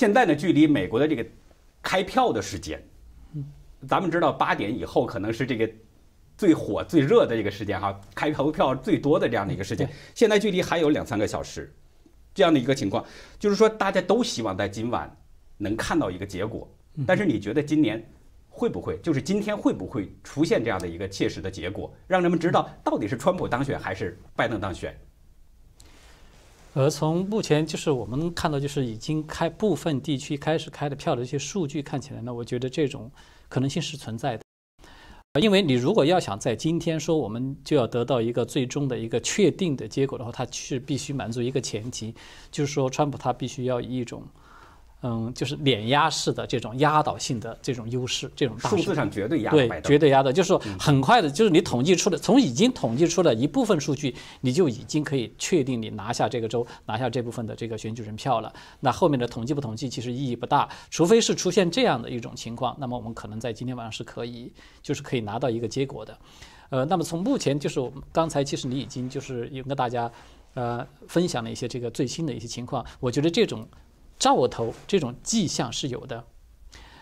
现在呢，距离美国的这个开票的时间，咱们知道八点以后可能是这个最火最热的这个时间哈，开投票最多的这样的一个时间。现在距离还有两三个小时，这样的一个情况，就是说大家都希望在今晚能看到一个结果。但是你觉得今年会不会，就是今天会不会出现这样的一个切实的结果，让人们知道到底是川普当选还是拜登当选？而从目前就是我们看到，就是已经开部分地区开始开的票的一些数据看起来呢，我觉得这种可能性是存在的。因为你如果要想在今天说我们就要得到一个最终的一个确定的结果的话，它是必须满足一个前提，就是说川普他必须要以一种。嗯，就是碾压式的这种压倒性的这种优势，这种数字上绝对压对，绝对压的，就是说很快的，就是你统计出的，从已经统计出的一部分数据，你就已经可以确定你拿下这个州，拿下这部分的这个选举人票了。那后面的统计不统计其实意义不大，除非是出现这样的一种情况，那么我们可能在今天晚上是可以，就是可以拿到一个结果的。呃，那么从目前就是我们刚才其实你已经就是有跟大家呃分享了一些这个最新的一些情况，我觉得这种。兆头这种迹象是有的，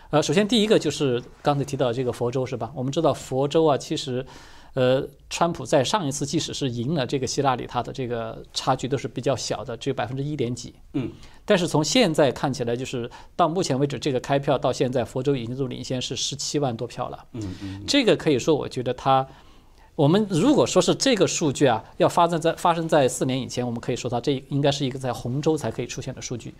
呃，首先第一个就是刚才提到这个佛州是吧？我们知道佛州啊，其实，呃，川普在上一次即使是赢了这个希拉里，他的这个差距都是比较小的，只有百分之一点几。嗯。但是从现在看起来，就是到目前为止，这个开票到现在，佛州已经都领先是十七万多票了。嗯嗯。这个可以说，我觉得他，我们如果说是这个数据啊，要发生在发生在四年以前，我们可以说它这应该是一个在红州才可以出现的数据。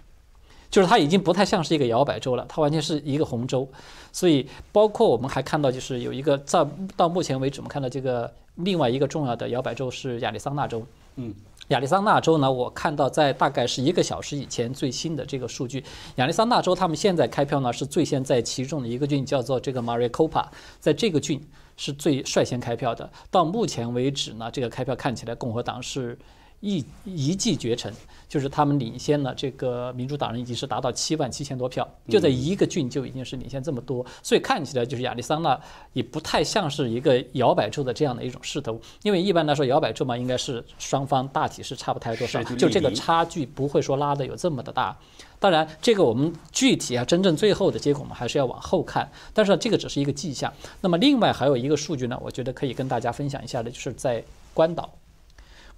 就是它已经不太像是一个摇摆州了，它完全是一个红州，所以包括我们还看到，就是有一个在到目前为止，我们看到这个另外一个重要的摇摆州是亚利桑那州。嗯，亚利桑那州呢，我看到在大概是一个小时以前最新的这个数据，亚利桑那州他们现在开票呢是最先在其中的一个郡叫做这个 Maricopa，在这个郡是最率先开票的。到目前为止呢，这个开票看起来共和党是。一一骑绝尘，就是他们领先了这个民主党人，已经是达到七万七千多票，就在一个郡就已经是领先这么多，所以看起来就是亚利桑那也不太像是一个摇摆州的这样的一种势头，因为一般来说摇摆州嘛，应该是双方大体是差不太多少，就这个差距不会说拉的有这么的大。当然，这个我们具体啊，真正最后的结果我们还是要往后看，但是这个只是一个迹象。那么另外还有一个数据呢，我觉得可以跟大家分享一下的，就是在关岛。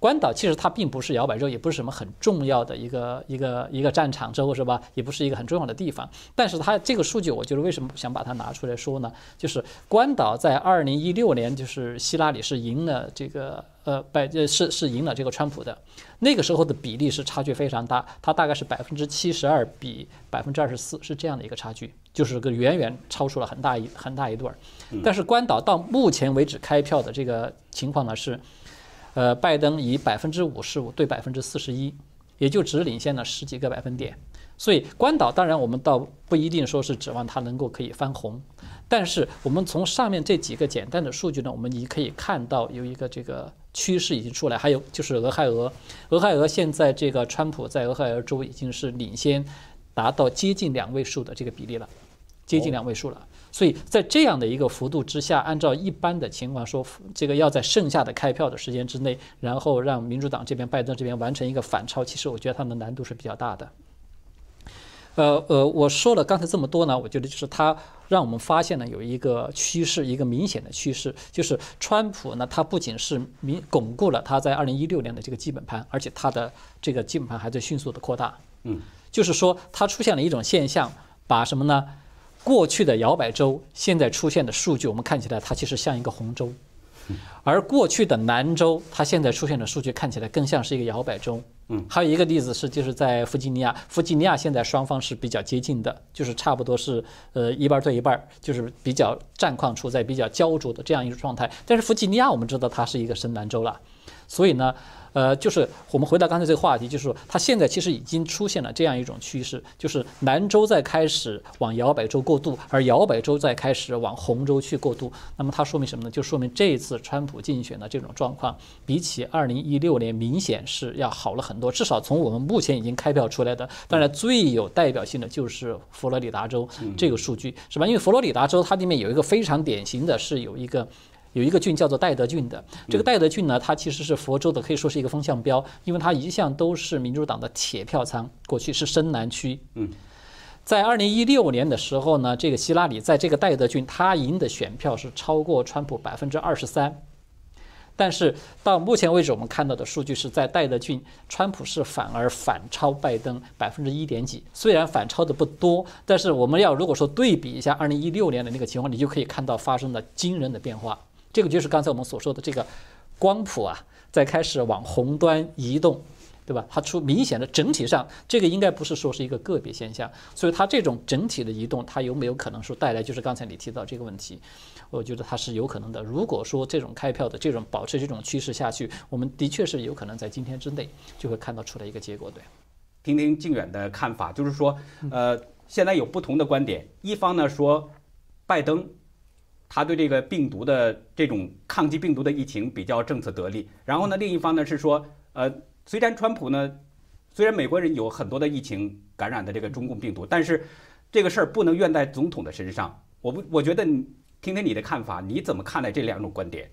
关岛其实它并不是摇摆州，也不是什么很重要的一个一个一个战场州，是吧？也不是一个很重要的地方。但是它这个数据，我觉得为什么想把它拿出来说呢？就是关岛在二零一六年，就是希拉里是赢了这个呃百呃是是赢了这个川普的，那个时候的比例是差距非常大，它大概是百分之七十二比百分之二十四，是这样的一个差距，就是个远远超出了很大一很大一段儿。但是关岛到目前为止开票的这个情况呢是。呃，拜登以百分之五十五对百分之四十一，也就只领先了十几个百分点。所以关岛当然我们倒不一定说是指望它能够可以翻红，但是我们从上面这几个简单的数据呢，我们也可以看到有一个这个趋势已经出来。还有就是俄亥俄，俄亥俄现在这个川普在俄亥俄州已经是领先，达到接近两位数的这个比例了，接近两位数了。所以在这样的一个幅度之下，按照一般的情况说，这个要在剩下的开票的时间之内，然后让民主党这边、拜登这边完成一个反超，其实我觉得它的难度是比较大的。呃呃，我说了刚才这么多呢，我觉得就是它让我们发现了有一个趋势，一个明显的趋势，就是川普呢，他不仅是明巩固了他在二零一六年的这个基本盘，而且他的这个基本盘还在迅速的扩大。嗯，就是说他出现了一种现象，把什么呢？过去的摇摆州现在出现的数据，我们看起来它其实像一个红州，而过去的南州它现在出现的数据看起来更像是一个摇摆州。还有一个例子是，就是在弗吉尼亚，弗吉尼亚现在双方是比较接近的，就是差不多是呃一半对一半，就是比较战况处在比较焦灼的这样一个状态。但是弗吉尼亚我们知道它是一个深蓝州了，所以呢。呃，就是我们回到刚才这个话题，就是说，它现在其实已经出现了这样一种趋势，就是南州在开始往摇摆州过渡，而摇摆州在开始往红州去过渡。那么它说明什么呢？就说明这一次川普竞选的这种状况，比起二零一六年明显是要好了很多多。至少从我们目前已经开票出来的，当然最有代表性的就是佛罗里达州这个数据，是吧？因为佛罗里达州它里面有一个非常典型的是有一个。有一个郡叫做戴德郡的，这个戴德郡呢，它其实是佛州的，可以说是一个风向标，因为它一向都是民主党的铁票仓，过去是深南区。嗯，在二零一六年的时候呢，这个希拉里在这个戴德郡，他赢的选票是超过川普百分之二十三。但是到目前为止，我们看到的数据是在戴德郡，川普是反而反超拜登百分之一点几。虽然反超的不多，但是我们要如果说对比一下二零一六年的那个情况，你就可以看到发生了惊人的变化。这个就是刚才我们所说的这个光谱啊，在开始往红端移动。对吧？它出明显的整体上，这个应该不是说是一个个别现象，所以它这种整体的移动，它有没有可能说带来就是刚才你提到这个问题？我觉得它是有可能的。如果说这种开票的这种保持这种趋势下去，我们的确是有可能在今天之内就会看到出来一个结果。对，听听靖远的看法，就是说，呃，现在有不同的观点，一方呢说拜登他对这个病毒的这种抗击病毒的疫情比较政策得力，然后呢另一方呢是说，呃。虽然川普呢，虽然美国人有很多的疫情感染的这个中共病毒，但是这个事儿不能怨在总统的身上。我不，我觉得听听你的看法，你怎么看待这两种观点？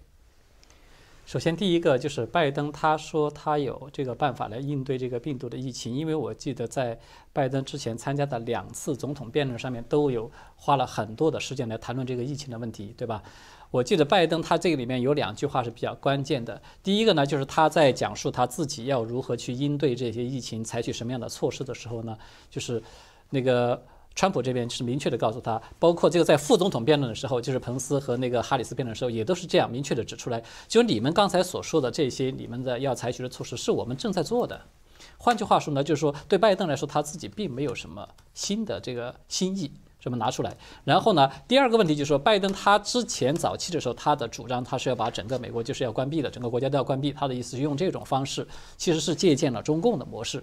首先，第一个就是拜登他说他有这个办法来应对这个病毒的疫情，因为我记得在拜登之前参加的两次总统辩论上面都有花了很多的时间来谈论这个疫情的问题，对吧？我记得拜登他这个里面有两句话是比较关键的。第一个呢，就是他在讲述他自己要如何去应对这些疫情，采取什么样的措施的时候呢，就是那个川普这边是明确的告诉他，包括这个在副总统辩论的时候，就是彭斯和那个哈里斯辩论的时候，也都是这样明确的指出来，就你们刚才所说的这些，你们的要采取的措施是我们正在做的。换句话说呢，就是说对拜登来说，他自己并没有什么新的这个新意。这么拿出来，然后呢？第二个问题就是说，拜登他之前早期的时候，他的主张他是要把整个美国就是要关闭的，整个国家都要关闭。他的意思是用这种方式，其实是借鉴了中共的模式。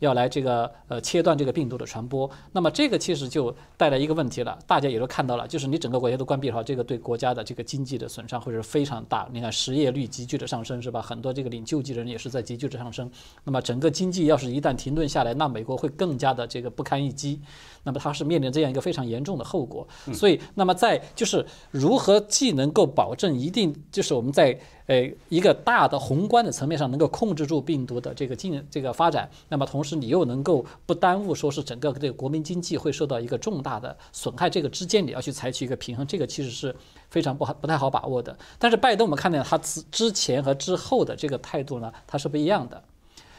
要来这个呃切断这个病毒的传播，那么这个其实就带来一个问题了，大家也都看到了，就是你整个国家都关闭的话，这个对国家的这个经济的损伤会是非常大。你看失业率急剧的上升，是吧？很多这个领救济的人也是在急剧的上升。那么整个经济要是一旦停顿下来，那美国会更加的这个不堪一击。那么它是面临这样一个非常严重的后果。所以，那么在就是如何既能够保证一定就是我们在。呃，一个大的宏观的层面上能够控制住病毒的这个进这个发展，那么同时你又能够不耽误说是整个这个国民经济会受到一个重大的损害，这个之间你要去采取一个平衡，这个其实是非常不好不太好把握的。但是拜登我们看到他之之前和之后的这个态度呢，他是不一样的。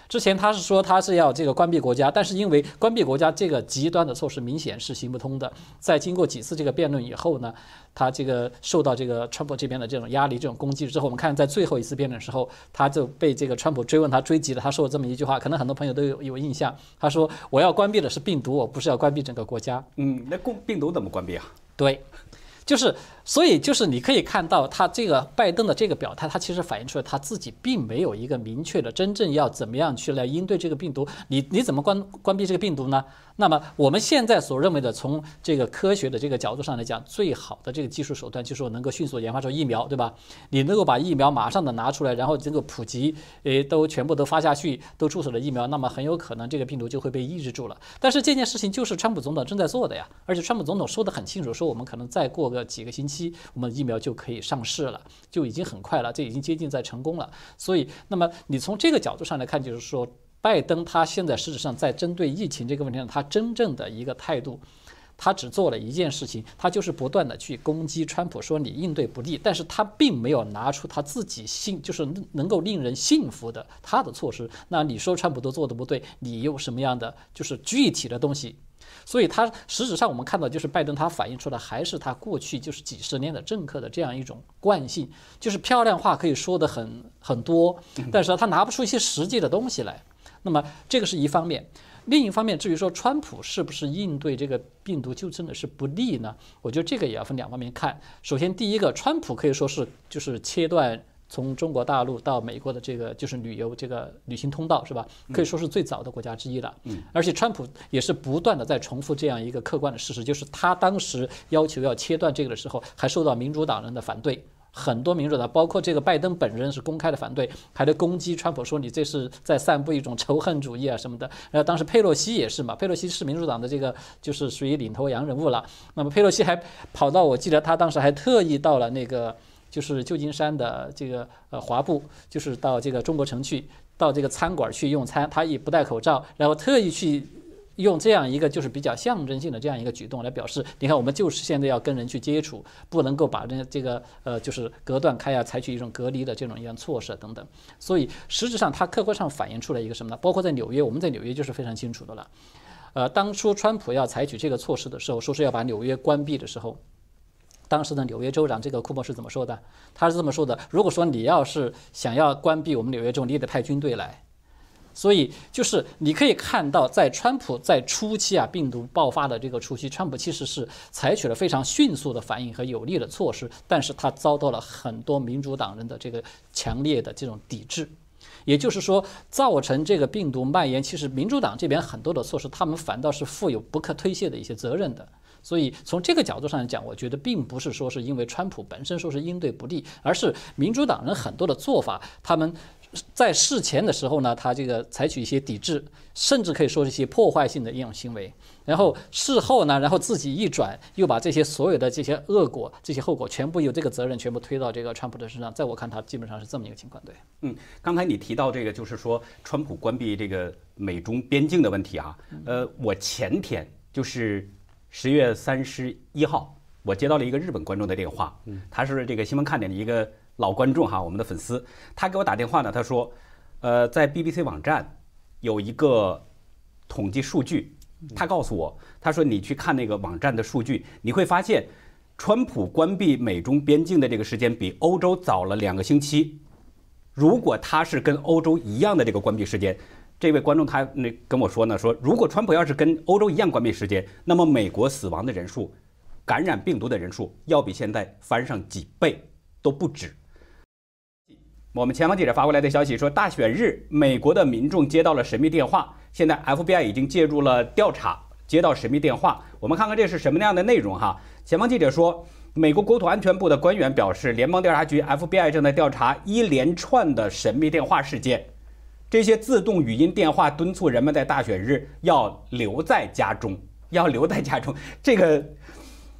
之前他是说他是要这个关闭国家，但是因为关闭国家这个极端的措施明显是行不通的。在经过几次这个辩论以后呢，他这个受到这个川普这边的这种压力、这种攻击之后，我们看在最后一次辩论的时候，他就被这个川普追问他追击了。他说了这么一句话，可能很多朋友都有有印象。他说：“我要关闭的是病毒，我不是要关闭整个国家。”嗯，那共病毒怎么关闭啊？对。就是，所以就是你可以看到他这个拜登的这个表态，他其实反映出来他自己并没有一个明确的真正要怎么样去来应对这个病毒。你你怎么关关闭这个病毒呢？那么我们现在所认为的，从这个科学的这个角度上来讲，最好的这个技术手段就是能够迅速研发出疫苗，对吧？你能够把疫苗马上的拿出来，然后这个普及，诶，都全部都发下去，都注射了疫苗，那么很有可能这个病毒就会被抑制住了。但是这件事情就是川普总统正在做的呀，而且川普总统说得很清楚，说我们可能再过个几个星期，我们疫苗就可以上市了，就已经很快了，这已经接近在成功了。所以，那么你从这个角度上来看，就是说。拜登他现在事实上在针对疫情这个问题上，他真正的一个态度，他只做了一件事情，他就是不断的去攻击川普，说你应对不利，但是他并没有拿出他自己信，就是能够令人信服的他的措施。那你说川普都做的不对，你有什么样的就是具体的东西？所以，他实质上我们看到就是拜登他反映出的还是他过去就是几十年的政客的这样一种惯性，就是漂亮话可以说的很很多，但是他拿不出一些实际的东西来。那么这个是一方面，另一方面，至于说川普是不是应对这个病毒就真的是不利呢？我觉得这个也要分两方面看。首先，第一个，川普可以说是就是切断从中国大陆到美国的这个就是旅游这个旅行通道，是吧？可以说是最早的国家之一了。嗯。而且川普也是不断的在重复这样一个客观的事实，就是他当时要求要切断这个的时候，还受到民主党人的反对。很多民主党，包括这个拜登本人是公开的反对，还在攻击川普，说你这是在散布一种仇恨主义啊什么的。然后当时佩洛西也是嘛，佩洛西是民主党的这个就是属于领头羊人物了。那么佩洛西还跑到，我记得他当时还特意到了那个就是旧金山的这个呃华埠，就是到这个中国城去，到这个餐馆去用餐，他也不戴口罩，然后特意去。用这样一个就是比较象征性的这样一个举动来表示，你看我们就是现在要跟人去接触，不能够把这这个呃就是隔断开啊，采取一种隔离的这种一样措施等等。所以实质上它客观上反映出来一个什么呢？包括在纽约，我们在纽约就是非常清楚的了。呃，当初川普要采取这个措施的时候，说是要把纽约关闭的时候，当时的纽约州长这个库珀是怎么说的？他是这么说的：如果说你要是想要关闭我们纽约州，你也得派军队来。所以就是你可以看到，在川普在初期啊，病毒爆发的这个初期，川普其实是采取了非常迅速的反应和有力的措施，但是他遭到了很多民主党人的这个强烈的这种抵制。也就是说，造成这个病毒蔓延，其实民主党这边很多的措施，他们反倒是负有不可推卸的一些责任的。所以从这个角度上来讲，我觉得并不是说是因为川普本身说是应对不利，而是民主党人很多的做法，他们。在事前的时候呢，他这个采取一些抵制，甚至可以说是一些破坏性的一种行为。然后事后呢，然后自己一转，又把这些所有的这些恶果、这些后果，全部由这个责任全部推到这个川普的身上。在我看，他基本上是这么一个情况。对，嗯，刚才你提到这个，就是说川普关闭这个美中边境的问题啊。呃，我前天就是十月三十一号，我接到了一个日本观众的电话，他是这个新闻看点的一个。老观众哈，我们的粉丝，他给我打电话呢，他说，呃，在 BBC 网站有一个统计数据，他告诉我，他说你去看那个网站的数据，你会发现，川普关闭美中边境的这个时间比欧洲早了两个星期。如果他是跟欧洲一样的这个关闭时间，这位观众他那跟我说呢，说如果川普要是跟欧洲一样关闭时间，那么美国死亡的人数、感染病毒的人数要比现在翻上几倍都不止。我们前方记者发过来的消息说，大选日，美国的民众接到了神秘电话，现在 FBI 已经介入了调查。接到神秘电话，我们看看这是什么样的内容哈。前方记者说，美国国土安全部的官员表示，联邦调查局 FBI 正在调查一连串的神秘电话事件。这些自动语音电话敦促人们在大选日要留在家中，要留在家中。这个，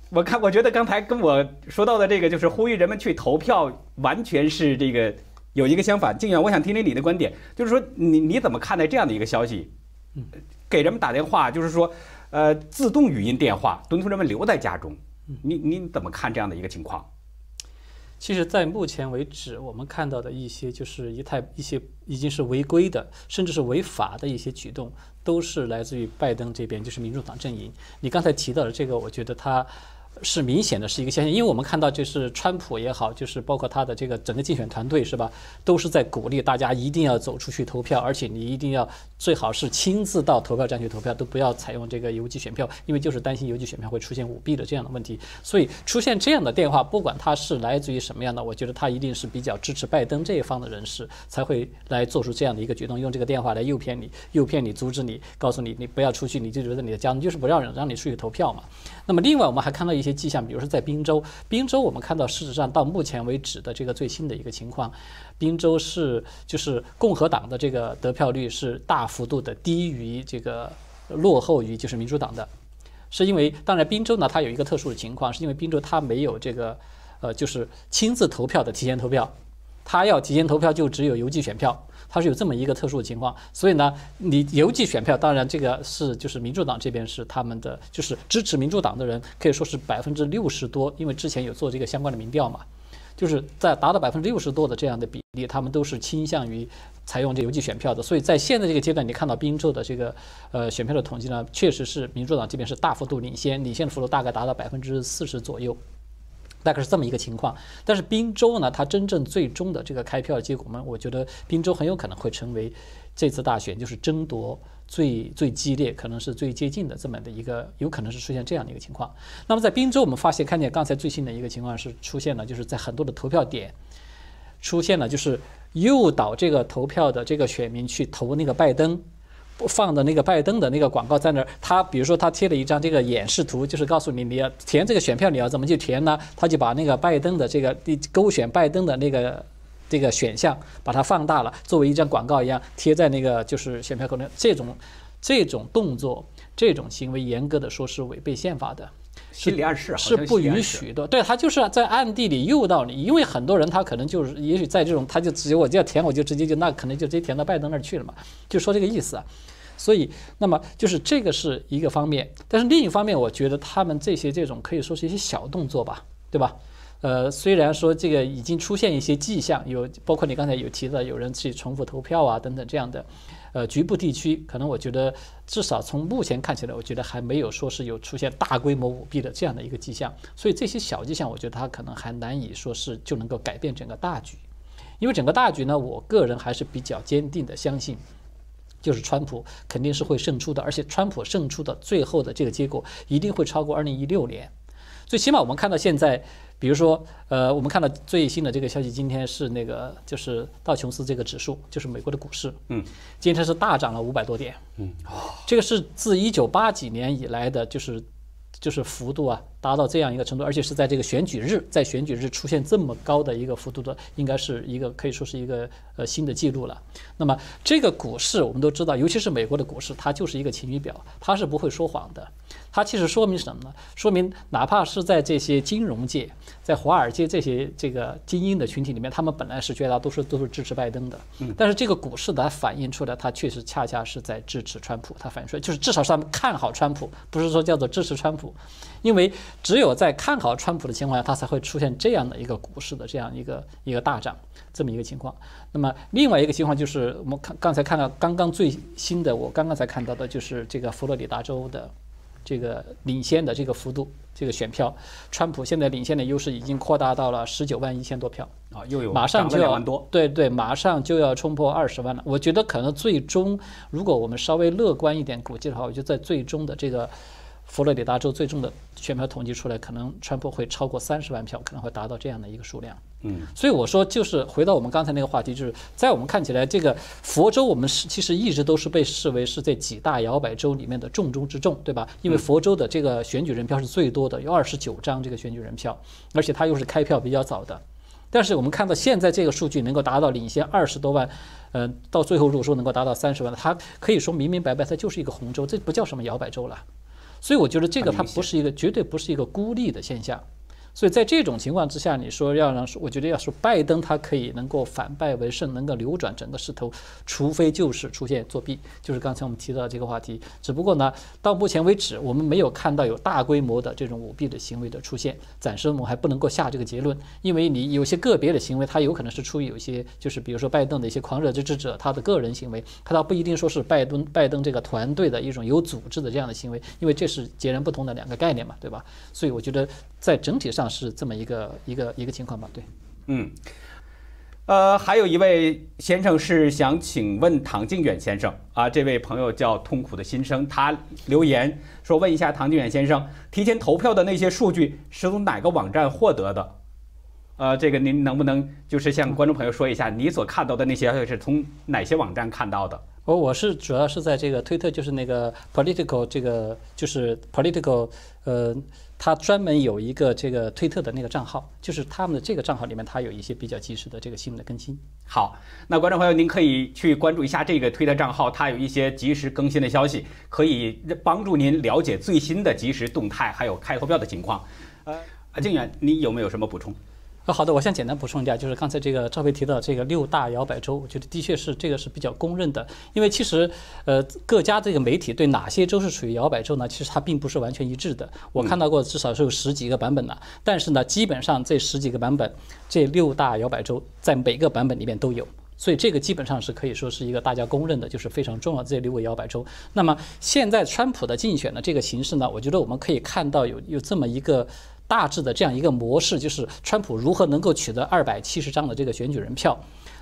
我看，我觉得刚才跟我说到的这个，就是呼吁人们去投票，完全是这个。有一个相反，静远，我想听听你的观点，就是说你你怎么看待这样的一个消息？给人们打电话，就是说，呃，自动语音电话敦促人们留在家中，你你怎么看这样的一个情况？其实，在目前为止，我们看到的一些就是一太一些已经是违规的，甚至是违法的一些举动，都是来自于拜登这边，就是民主党阵营。你刚才提到的这个，我觉得他。是明显的是一个现象，因为我们看到就是川普也好，就是包括他的这个整个竞选团队是吧，都是在鼓励大家一定要走出去投票，而且你一定要最好是亲自到投票站去投票，都不要采用这个邮寄选票，因为就是担心邮寄选票会出现舞弊的这样的问题。所以出现这样的电话，不管他是来自于什么样的，我觉得他一定是比较支持拜登这一方的人士才会来做出这样的一个举动，用这个电话来诱骗你，诱骗你，阻止你，告诉你你不要出去，你就留在你的家，就是不让人让你出去投票嘛。那么另外我们还看到一些。迹象，比如说在滨州，滨州我们看到，事实上到目前为止的这个最新的一个情况，滨州是就是共和党的这个得票率是大幅度的低于这个落后于就是民主党的，是因为当然滨州呢它有一个特殊的情况，是因为滨州它没有这个呃就是亲自投票的提前投票，他要提前投票就只有邮寄选票。它是有这么一个特殊的情况，所以呢，你邮寄选票，当然这个是就是民主党这边是他们的，就是支持民主党的人可以说是百分之六十多，因为之前有做这个相关的民调嘛，就是在达到百分之六十多的这样的比例，他们都是倾向于采用这邮寄选票的。所以在现在这个阶段，你看到宾州的这个呃选票的统计呢，确实是民主党这边是大幅度领先，领先的幅度大概达到百分之四十左右。大概是这么一个情况，但是宾州呢，它真正最终的这个开票结果呢，我觉得宾州很有可能会成为这次大选就是争夺最最激烈，可能是最接近的这么的一个，有可能是出现这样的一个情况。那么在宾州，我们发现看见刚才最新的一个情况是出现了，就是在很多的投票点出现了，就是诱导这个投票的这个选民去投那个拜登。放的那个拜登的那个广告在那儿，他比如说他贴了一张这个演示图，就是告诉你你要填这个选票，你要怎么去填呢？他就把那个拜登的这个勾选拜登的那个这个选项把它放大了，作为一张广告一样贴在那个就是选票口那。这种这种动作，这种行为，严格的说是违背宪法的，心理暗示是不允许的。对他就是在暗地里诱导你，因为很多人他可能就是也许在这种他就直接我就要填我就直接就那可能就直接填到拜登那儿去了嘛，就说这个意思啊。所以，那么就是这个是一个方面，但是另一方面，我觉得他们这些这种可以说是一些小动作吧，对吧？呃，虽然说这个已经出现一些迹象，有包括你刚才有提到有人去重复投票啊等等这样的，呃，局部地区可能我觉得至少从目前看起来，我觉得还没有说是有出现大规模舞弊的这样的一个迹象，所以这些小迹象，我觉得它可能还难以说是就能够改变整个大局，因为整个大局呢，我个人还是比较坚定的相信。就是川普肯定是会胜出的，而且川普胜出的最后的这个结果一定会超过二零一六年。最起码我们看到现在，比如说，呃，我们看到最新的这个消息，今天是那个就是道琼斯这个指数，就是美国的股市，嗯，今天是大涨了五百多点，嗯，这个是自一九八几年以来的，就是就是幅度啊。达到这样一个程度，而且是在这个选举日，在选举日出现这么高的一个幅度的，应该是一个可以说是一个呃新的记录了。那么这个股市我们都知道，尤其是美国的股市，它就是一个晴雨表，它是不会说谎的。它其实说明什么呢？说明哪怕是在这些金融界、在华尔街这些这个精英的群体里面，他们本来是绝大多数都是支持拜登的，但是这个股市它反映出来，它确实恰恰是在支持川普。它反映出来就是至少是他们看好川普，不是说叫做支持川普，因为。只有在看好川普的情况下，它才会出现这样的一个股市的这样一个一个大涨这么一个情况。那么另外一个情况就是，我们看刚才看到刚刚最新的，我刚刚才看到的就是这个佛罗里达州的 这个领先的这个幅度，这个选票，川普现在领先的优势已经扩大到了十九万一千多票啊，又有马上就要多，对对，马上就要冲破二十万了。我觉得可能最终，如果我们稍微乐观一点估计的话，我觉得在最终的这个。佛罗里达州最终的选票统计出来，可能川普会超过三十万票，可能会达到这样的一个数量。嗯，所以我说，就是回到我们刚才那个话题，就是在我们看起来，这个佛州我们是其实一直都是被视为是这几大摇摆州里面的重中之重，对吧？因为佛州的这个选举人票是最多的，有二十九张这个选举人票，而且它又是开票比较早的。但是我们看到现在这个数据能够达到领先二十多万，呃，到最后如果说能够达到三十万，它可以说明明白白，它就是一个红州，这不叫什么摇摆州了。所以我觉得这个它不是一个绝对不是一个孤立的现象。所以在这种情况之下，你说要让，我觉得要说拜登他可以能够反败为胜，能够扭转整个势头，除非就是出现作弊，就是刚才我们提到的这个话题。只不过呢，到目前为止，我们没有看到有大规模的这种舞弊的行为的出现，暂时我们还不能够下这个结论，因为你有些个别的行为，它有可能是出于有些就是比如说拜登的一些狂热支持者他的个人行为，他倒不一定说是拜登拜登这个团队的一种有组织的这样的行为，因为这是截然不同的两个概念嘛，对吧？所以我觉得在整体上。是这么一个一个一个情况吧？对，嗯，呃，还有一位先生是想请问唐靖远先生啊，这位朋友叫痛苦的心声，他留言说问一下唐靖远先生，提前投票的那些数据是从哪个网站获得的？呃，这个您能不能就是向观众朋友说一下，你所看到的那些是从哪些网站看到的？我我是主要是在这个推特，就是那个 political 这个就是 political 呃。他专门有一个这个推特的那个账号，就是他们的这个账号里面，他有一些比较及时的这个新闻的更新。好，那观众朋友，您可以去关注一下这个推特账号，它有一些及时更新的消息，可以帮助您了解最新的即时动态，还有开投票的情况。呃，啊，靖远，你有没有什么补充？好的，我先简单补充一下，就是刚才这个赵飞提到这个六大摇摆州，我觉得的确是这个是比较公认的。因为其实，呃，各家这个媒体对哪些州是属于摇摆州呢？其实它并不是完全一致的。我看到过至少是有十几个版本的，但是呢，基本上这十几个版本，这六大摇摆州在每个版本里面都有，所以这个基本上是可以说是一个大家公认的，就是非常重要的这六个摇摆州。那么现在川普的竞选的这个形式呢，我觉得我们可以看到有有这么一个。大致的这样一个模式，就是川普如何能够取得二百七十张的这个选举人票。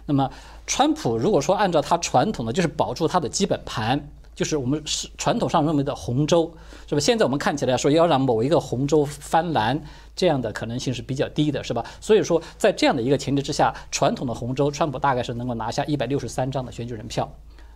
那么，川普如果说按照他传统的，就是保住他的基本盘，就是我们是传统上认为的红州，是吧？现在我们看起来说要让某一个红州翻蓝，这样的可能性是比较低的，是吧？所以说，在这样的一个前提之下，传统的红州，川普大概是能够拿下一百六十三张的选举人票。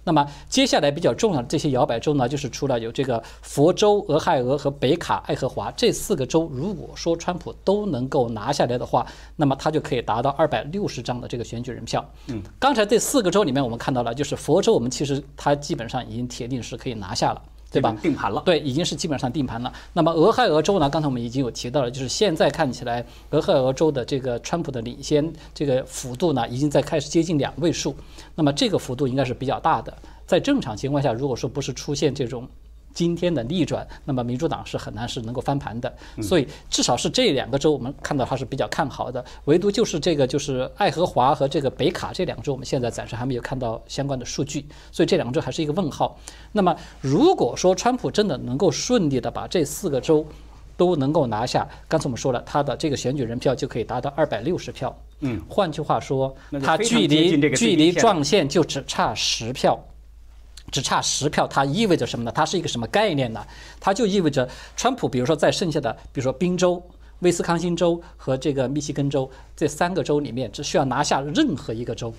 那么接下来比较重要的这些摇摆州呢，就是除了有这个佛州、俄亥俄和北卡爱荷华这四个州，如果说川普都能够拿下来的话，那么他就可以达到二百六十张的这个选举人票。嗯，刚才这四个州里面，我们看到了，就是佛州，我们其实它基本上已经铁定是可以拿下了。对吧？定盘了，对，已经是基本上定盘了。那么俄亥俄州呢？刚才我们已经有提到了，就是现在看起来，俄亥俄州的这个川普的领先这个幅度呢，已经在开始接近两位数。那么这个幅度应该是比较大的。在正常情况下，如果说不是出现这种今天的逆转，那么民主党是很难是能够翻盘的。所以至少是这两个州，我们看到它是比较看好的。唯独就是这个就是爱荷华和这个北卡这两个州，我们现在暂时还没有看到相关的数据，所以这两个州还是一个问号。那么如果说川普真的能够顺利的把这四个州都能够拿下，刚才我们说了，他的这个选举人票就可以达到二百六十票。嗯，换句话说他距离距离撞线就只差十票。只差十票，它意味着什么呢？它是一个什么概念呢？它就意味着川普，比如说在剩下的，比如说宾州、威斯康星州和这个密西根州这三个州里面，只需要拿下任何一个州，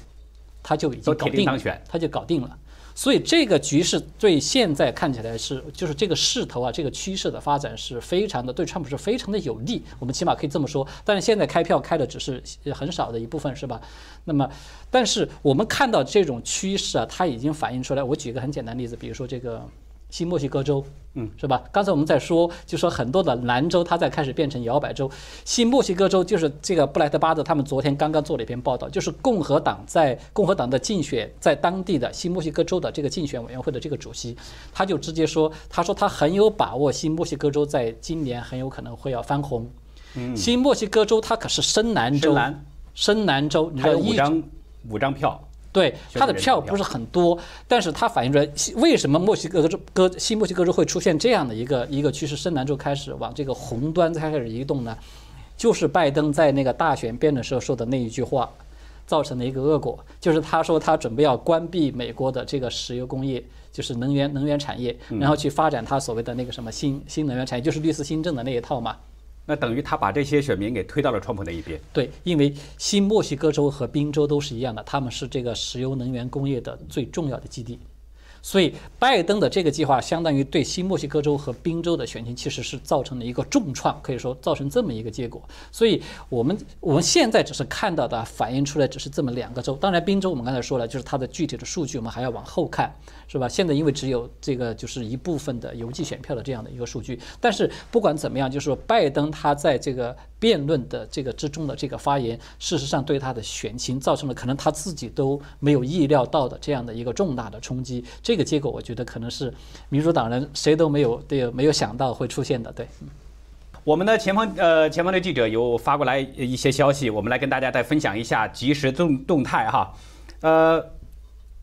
他就已经搞定了，他就搞定了。所以这个局势对现在看起来是，就是这个势头啊，这个趋势的发展是非常的对川普是非常的有利，我们起码可以这么说。但是现在开票开的只是很少的一部分，是吧？那么，但是我们看到这种趋势啊，它已经反映出来。我举一个很简单的例子，比如说这个新墨西哥州，嗯，是吧？刚才我们在说，就说很多的蓝州它在开始变成摇摆州，新墨西哥州就是这个布莱德巴德他们昨天刚刚做了一篇报道，就是共和党在共和党的竞选在当地的新墨西哥州的这个竞选委员会的这个主席，他就直接说，他说他很有把握新墨西哥州在今年很有可能会要翻红。嗯，新墨西哥州它可是深蓝州，深蓝州，你有道一五张五张票，对，选它的票票不是很多，但是它反映出来为什么墨西哥州哥新墨西哥州会出现这样的一个一个趋势，深蓝州开始往这个红端开始移动呢？就是拜登在那个大选辩论时候说的那一句话，造成的一个恶果，就是他说他准备要关闭美国的这个石油工业，就是能源能源产业，然后去发展他所谓的那个什么新新能源产业，就是绿色新政的那一套嘛。那等于他把这些选民给推到了川普那一边。对，因为新墨西哥州和宾州都是一样的，他们是这个石油能源工业的最重要的基地，所以拜登的这个计划相当于对新墨西哥州和宾州的选情其实是造成了一个重创，可以说造成这么一个结果。所以我们我们现在只是看到的反映出来只是这么两个州，当然宾州我们刚才说了，就是它的具体的数据我们还要往后看，是吧？现在因为只有这个就是一部分的邮寄选票的这样的一个数据，但是不管怎么样，就是说拜登他在这个辩论的这个之中的这个发言，事实上对他的选情造成了可能他自己都没有意料到的这样的一个重大的冲击。这个结果，我觉得可能是民主党人谁都没有对没有想到会出现的。对，我们的前方呃前方的记者有发过来一些消息，我们来跟大家再分享一下即时动动态哈。呃，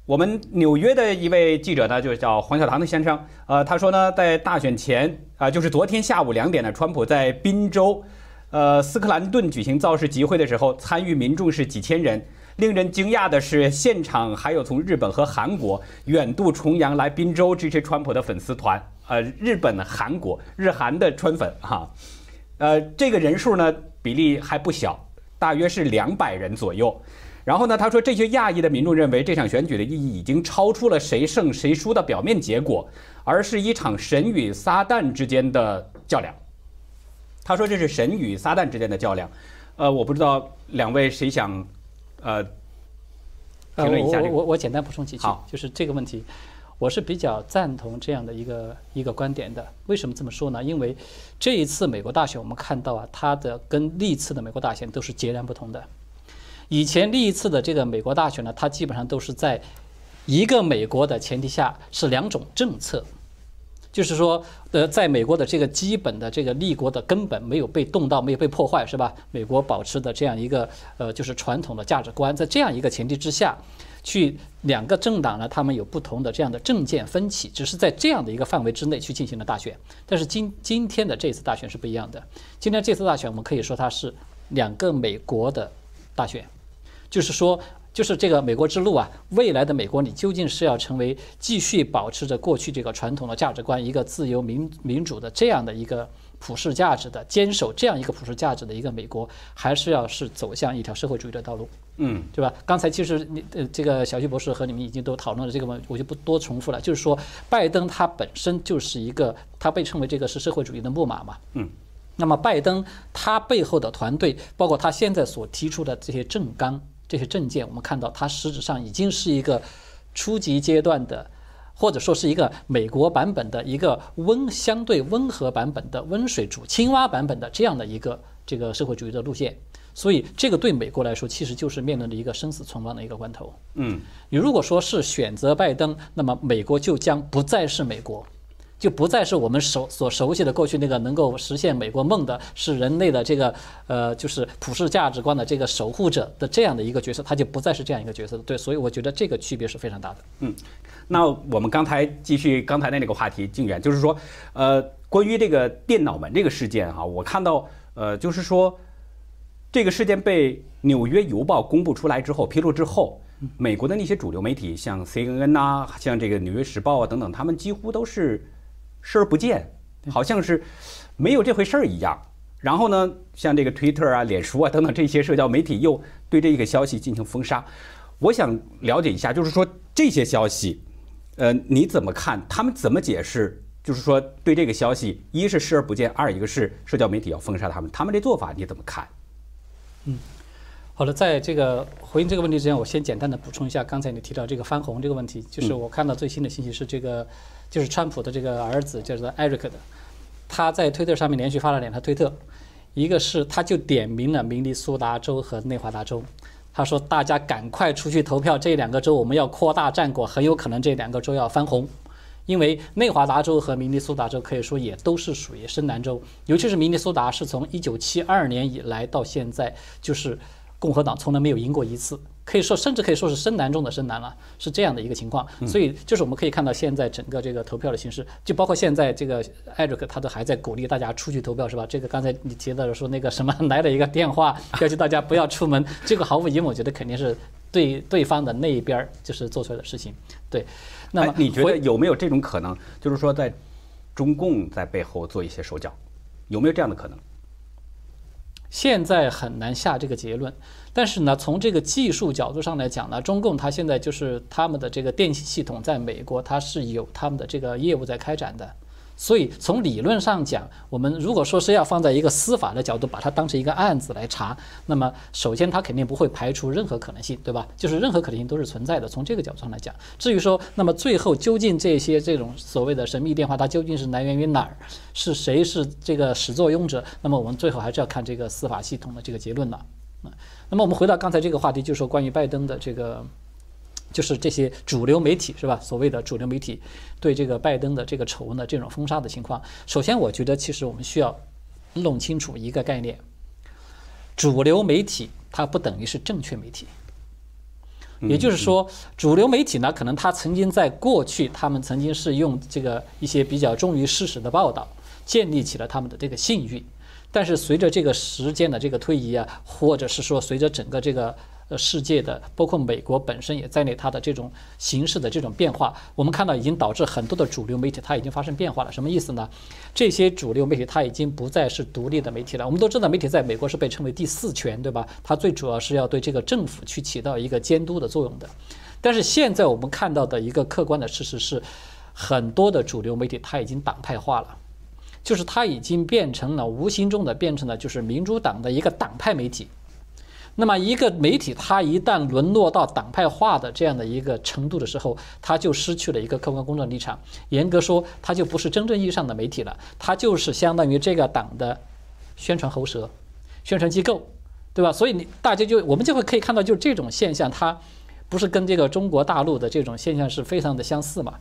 我们纽约的一位记者呢，就是叫黄小堂的先生，呃，他说呢，在大选前啊、就是昨天下午两点呢，川普在宾州呃斯克兰顿举行造势集会的时候，参与民众是几千人。令人惊讶的是，现场还有从日本和韩国远渡重洋来宾州支持川普的粉丝团，呃，日本、韩国、日韩的川粉哈、呃，这个人数呢比例还不小，大约是两百人左右。然后呢，他说这些亚裔的民众认为这场选举的意义已经超出了谁胜谁输的表面结果，而是一场神与撒旦之间的较量。他说这是神与撒旦之间的较量。呃，我不知道两位谁想，呃，呃，评论一下这个。我我我简单补充几句好，就是这个问题，我是比较赞同这样的一个一个观点的。为什么这么说呢？因为这一次美国大选，我们看到啊，它的跟历次的美国大选都是截然不同的。以前历次的这个美国大选呢，它基本上都是在一个美国的前提下是两种政策，就是说，呃，在美国的这个基本的这个立国的根本没有被动到，没有被破坏，是吧？美国保持的这样一个呃，就是传统的价值观，在这样一个前提之下，去两个政党呢，他们有不同的这样的政见分歧，只是在这样的一个范围之内去进行了大选。但是今今天的这次大选是不一样的，今天这次大选我们可以说它是两个美国的大选，就是说。就是这个美国之路啊，未来的美国，你究竟是要成为继续保持着过去这个传统的价值观，一个自由民民主的这样的一个普世价值的，坚守这样一个普世价值的一个美国，还是要是走向一条社会主义的道路？嗯，对吧？刚才其实你呃，这个小徐博士和你们已经都讨论了这个问题，我就不多重复了。就是说，拜登他本身就是一个，他被称为这个是社会主义的木马嘛。嗯。那么拜登他背后的团队，包括他现在所提出的这些政纲、这些证件，我们看到它实质上已经是一个初级阶段的。或者说是一个美国版本的一个温相对温和版本的温水煮青蛙版本的这样的一个这个社会主义的路线，所以这个对美国来说，其实就是面临着一个生死存亡的一个关头。嗯，你如果说是选择拜登，那么美国就将不再是美国。就不再是我们熟所熟悉的过去那个能够实现美国梦的，是人类的这个呃，就是普世价值观的这个守护者的这样的一个角色，他就不再是这样一个角色对，所以我觉得这个区别是非常大的。嗯，那我们刚才继续刚才的那个话题，静远就是说，呃，关于这个电脑门这个事件哈，我看到呃，就是说这个事件被《纽约邮报》公布出来之后，披露之后，美国的那些主流媒体，像 CNN 呐，像这个《纽约时报》啊等等，他们几乎都是。视而不见，好像是没有这回事儿一样。然后呢，像这个 Twitter 啊、脸书啊等等这些社交媒体又对这个消息进行封杀。我想了解一下，就是说这些消息，呃，你怎么看？他们怎么解释？就是说对这个消息，一是视而不见，二一个是社交媒体要封杀他们，他们这做法你怎么看？嗯，好了，在这个回应这个问题之前，我先简单的补充一下刚才你提到这个翻红这个问题，就是我看到最新的信息是这个。就是川普的这个儿子叫做艾瑞克的，他在推特上面连续发了两条推特，一个是他就点名了明尼苏达州和内华达州，他说大家赶快出去投票，这两个州我们要扩大战果，很有可能这两个州要翻红，因为内华达州和明尼苏达州可以说也都是属于深蓝州，尤其是明尼苏达是从一九七二年以来到现在就是共和党从来没有赢过一次。可以说，甚至可以说是深蓝中的深蓝了，是这样的一个情况。所以，就是我们可以看到，现在整个这个投票的形式，就包括现在这个艾瑞克，他都还在鼓励大家出去投票，是吧？这个刚才你提到的说那个什么来了一个电话，要求大家不要出门，这个毫无疑问，我觉得肯定是对对方的那一边就是做出来的事情。对，那么你觉得有没有这种可能？就是说，在中共在背后做一些手脚，有没有这样的可能？现在很难下这个结论，但是呢，从这个技术角度上来讲呢，中共它现在就是他们的这个电信系统在美国，它是有他们的这个业务在开展的。所以从理论上讲，我们如果说是要放在一个司法的角度，把它当成一个案子来查，那么首先它肯定不会排除任何可能性，对吧？就是任何可能性都是存在的。从这个角度上来讲，至于说那么最后究竟这些这种所谓的神秘电话，它究竟是来源于哪儿，是谁是这个始作俑者？那么我们最后还是要看这个司法系统的这个结论了。啊，那么我们回到刚才这个话题，就是说关于拜登的这个。就是这些主流媒体是吧？所谓的主流媒体对这个拜登的这个丑闻的这种封杀的情况，首先我觉得其实我们需要弄清楚一个概念：主流媒体它不等于是正确媒体。也就是说，主流媒体呢，可能它曾经在过去，他们曾经是用这个一些比较忠于事实的报道，建立起了他们的这个信誉。但是随着这个时间的这个推移啊，或者是说随着整个这个。呃，世界的包括美国本身也在内，它的这种形势的这种变化，我们看到已经导致很多的主流媒体它已经发生变化了。什么意思呢？这些主流媒体它已经不再是独立的媒体了。我们都知道，媒体在美国是被称为第四权，对吧？它最主要是要对这个政府去起到一个监督的作用的。但是现在我们看到的一个客观的事实是，很多的主流媒体它已经党派化了，就是它已经变成了无形中的变成了就是民主党的一个党派媒体。那么，一个媒体它一旦沦落到党派化的这样的一个程度的时候，它就失去了一个客观公正立场。严格说，它就不是真正意义上的媒体了，它就是相当于这个党的宣传喉舌、宣传机构，对吧？所以你大家就我们就会可以看到，就这种现象，它不是跟这个中国大陆的这种现象是非常的相似嘛？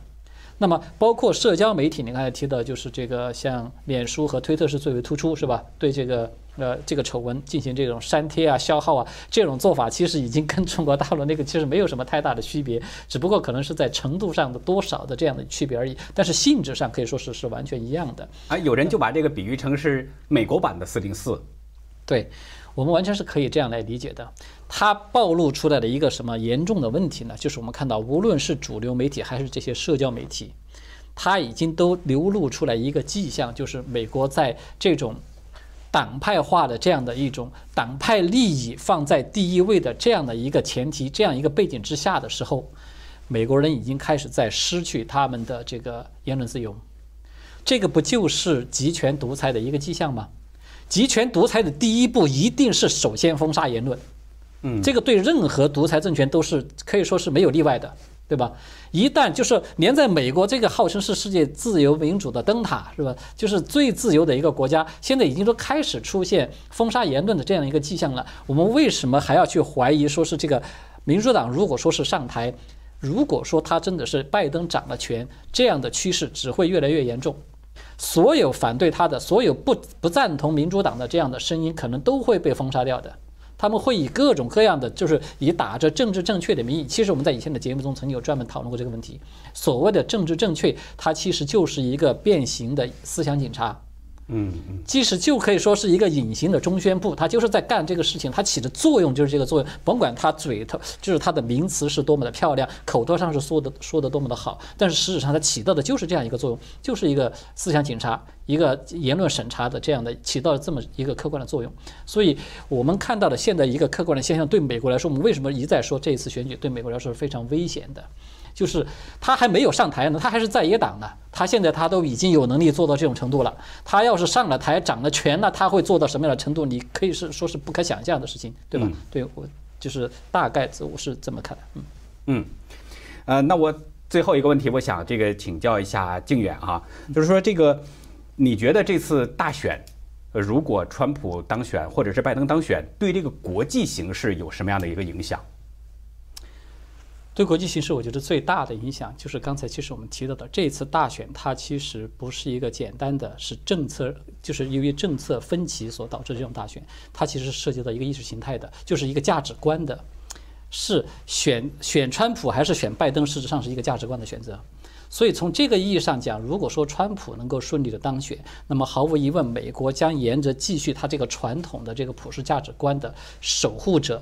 那么，包括社交媒体，你刚才提到，就是这个像脸书和推特是最为突出，是吧？对这个呃这个丑闻进行这种删帖啊、消耗啊，这种做法其实已经跟中国大陆那个其实没有什么太大的区别，只不过可能是在程度上的多少的这样的区别而已。但是性质上可以说是是完全一样的。啊，有人就把这个比喻成是美国版的四零四。对，我们完全是可以这样来理解的。它暴露出来的一个什么严重的问题呢？就是我们看到，无论是主流媒体还是这些社交媒体，它已经都流露出来一个迹象，就是美国在这种党派化的这样的一种党派利益放在第一位的这样的一个前提、这样一个背景之下的时候，美国人已经开始在失去他们的这个言论自由。这个不就是集权独裁的一个迹象吗？集权独裁的第一步一定是首先封杀言论。嗯，这个对任何独裁政权都是可以说是没有例外的。对吧？一旦就是连在美国这个号称是世界自由民主的灯塔，是吧？就是最自由的一个国家，现在已经都开始出现封杀言论的这样一个迹象了。我们为什么还要去怀疑说是这个民主党如果说是上台，如果说他真的是拜登掌了权，这样的趋势只会越来越严重。所有反对他的、所有不不赞同民主党的这样的声音，可能都会被封杀掉的。他们会以各种各样的，就是以打着政治正确的名义。其实我们在以前的节目中曾经有专门讨论过这个问题。所谓的政治正确，它其实就是一个变形的思想警察。嗯嗯，即使就可以说是一个隐形的中宣部，它就是在干这个事情，它起的作用就是这个作用。甭管它嘴头就是它的名词是多么的漂亮，口头上是说的说的多么的好，但是实质上它起到的就是这样一个作用，就是一个思想警察，一个言论审查的这样的起到了这么一个客观的作用。所以我们看到的现在一个客观的现象，对美国来说，我们为什么一再说这一次选举对美国来说是非常危险的？就是他还没有上台呢，他还是在野党呢。他现在他都已经有能力做到这种程度了。他要是上了台掌了权了，他会做到什么样的程度？你可以是说是不可想象的事情，对吧？对我就是大概我是这么看的。嗯嗯，呃，那我最后一个问题，我想这个请教一下靖远啊，就是说这个你觉得这次大选，呃，如果川普当选或者是拜登当选，对这个国际形势有什么样的一个影响？对国际形势，我觉得最大的影响就是刚才其实我们提到的这次大选，它其实不是一个简单的是政策，就是由于政策分歧所导致这种大选，它其实涉及到一个意识形态的，就是一个价值观的，是选选川普还是选拜登，事实上是一个价值观的选择。所以从这个意义上讲，如果说川普能够顺利的当选，那么毫无疑问，美国将沿着继续他这个传统的这个普世价值观的守护者。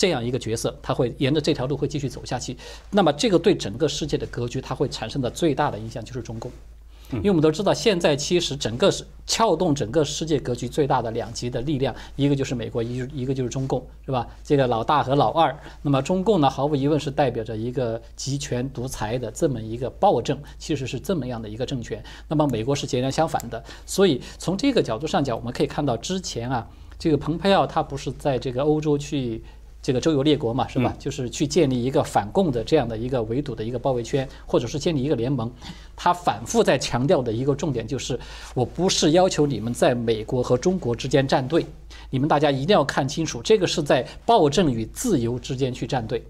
这样一个角色，他会沿着这条路会继续走下去。那么，这个对整个世界的格局，它会产生的最大的影响就是中共。因为我们都知道，现在其实整个是撬动整个世界格局最大的两极的力量，一个就是美国，一一个就是中共，是吧？这个老大和老二。那么中共呢，毫无疑问是代表着一个集权独裁的这么一个暴政，其实是这么样的一个政权。那么美国是截然相反的。所以从这个角度上讲，我们可以看到之前啊，这个蓬佩奥他不是在这个欧洲去。这个周游列国嘛，是吧？就是去建立一个反共的这样的一个围堵的一个包围圈，或者是建立一个联盟。他反复在强调的一个重点就是，我不是要求你们在美国和中国之间站队，你们大家一定要看清楚，这个是在暴政与自由之间去站队。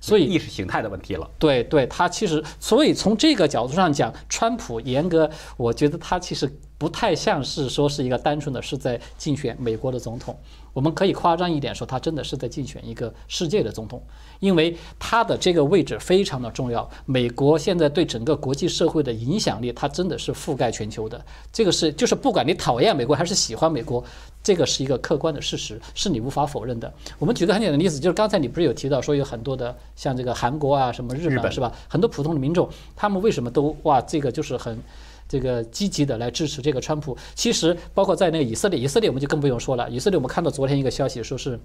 所以意识形态的问题了。对对，他其实，所以从这个角度上讲，川普严格，我觉得他其实不太像是说是一个单纯的是在竞选美国的总统。我们可以夸张一点说，他真的是在竞选一个世界的总统，因为他的这个位置非常的重要。美国现在对整个国际社会的影响力，它真的是覆盖全球的。这个是就是不管你讨厌美国还是喜欢美国，这个是一个客观的事实，是你无法否认的。我们举个很简单的例子，就是刚才你不是有提到说有很多的像这个韩国啊、什么日本是吧？很多普通的民众，他们为什么都哇这个就是很。这个积极的来支持这个川普，其实包括在那个以色列，以色列我们就更不用说了。以色列我们看到昨天一个消息，说是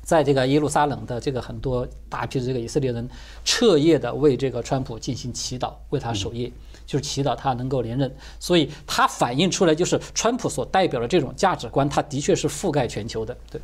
在这个耶路撒冷的这个很多大批的这个以色列人彻夜的为这个川普进行祈祷，为他守夜，就是祈祷他能够连任。所以它反映出来就是川普所代表的这种价值观，它的确是覆盖全球的，对。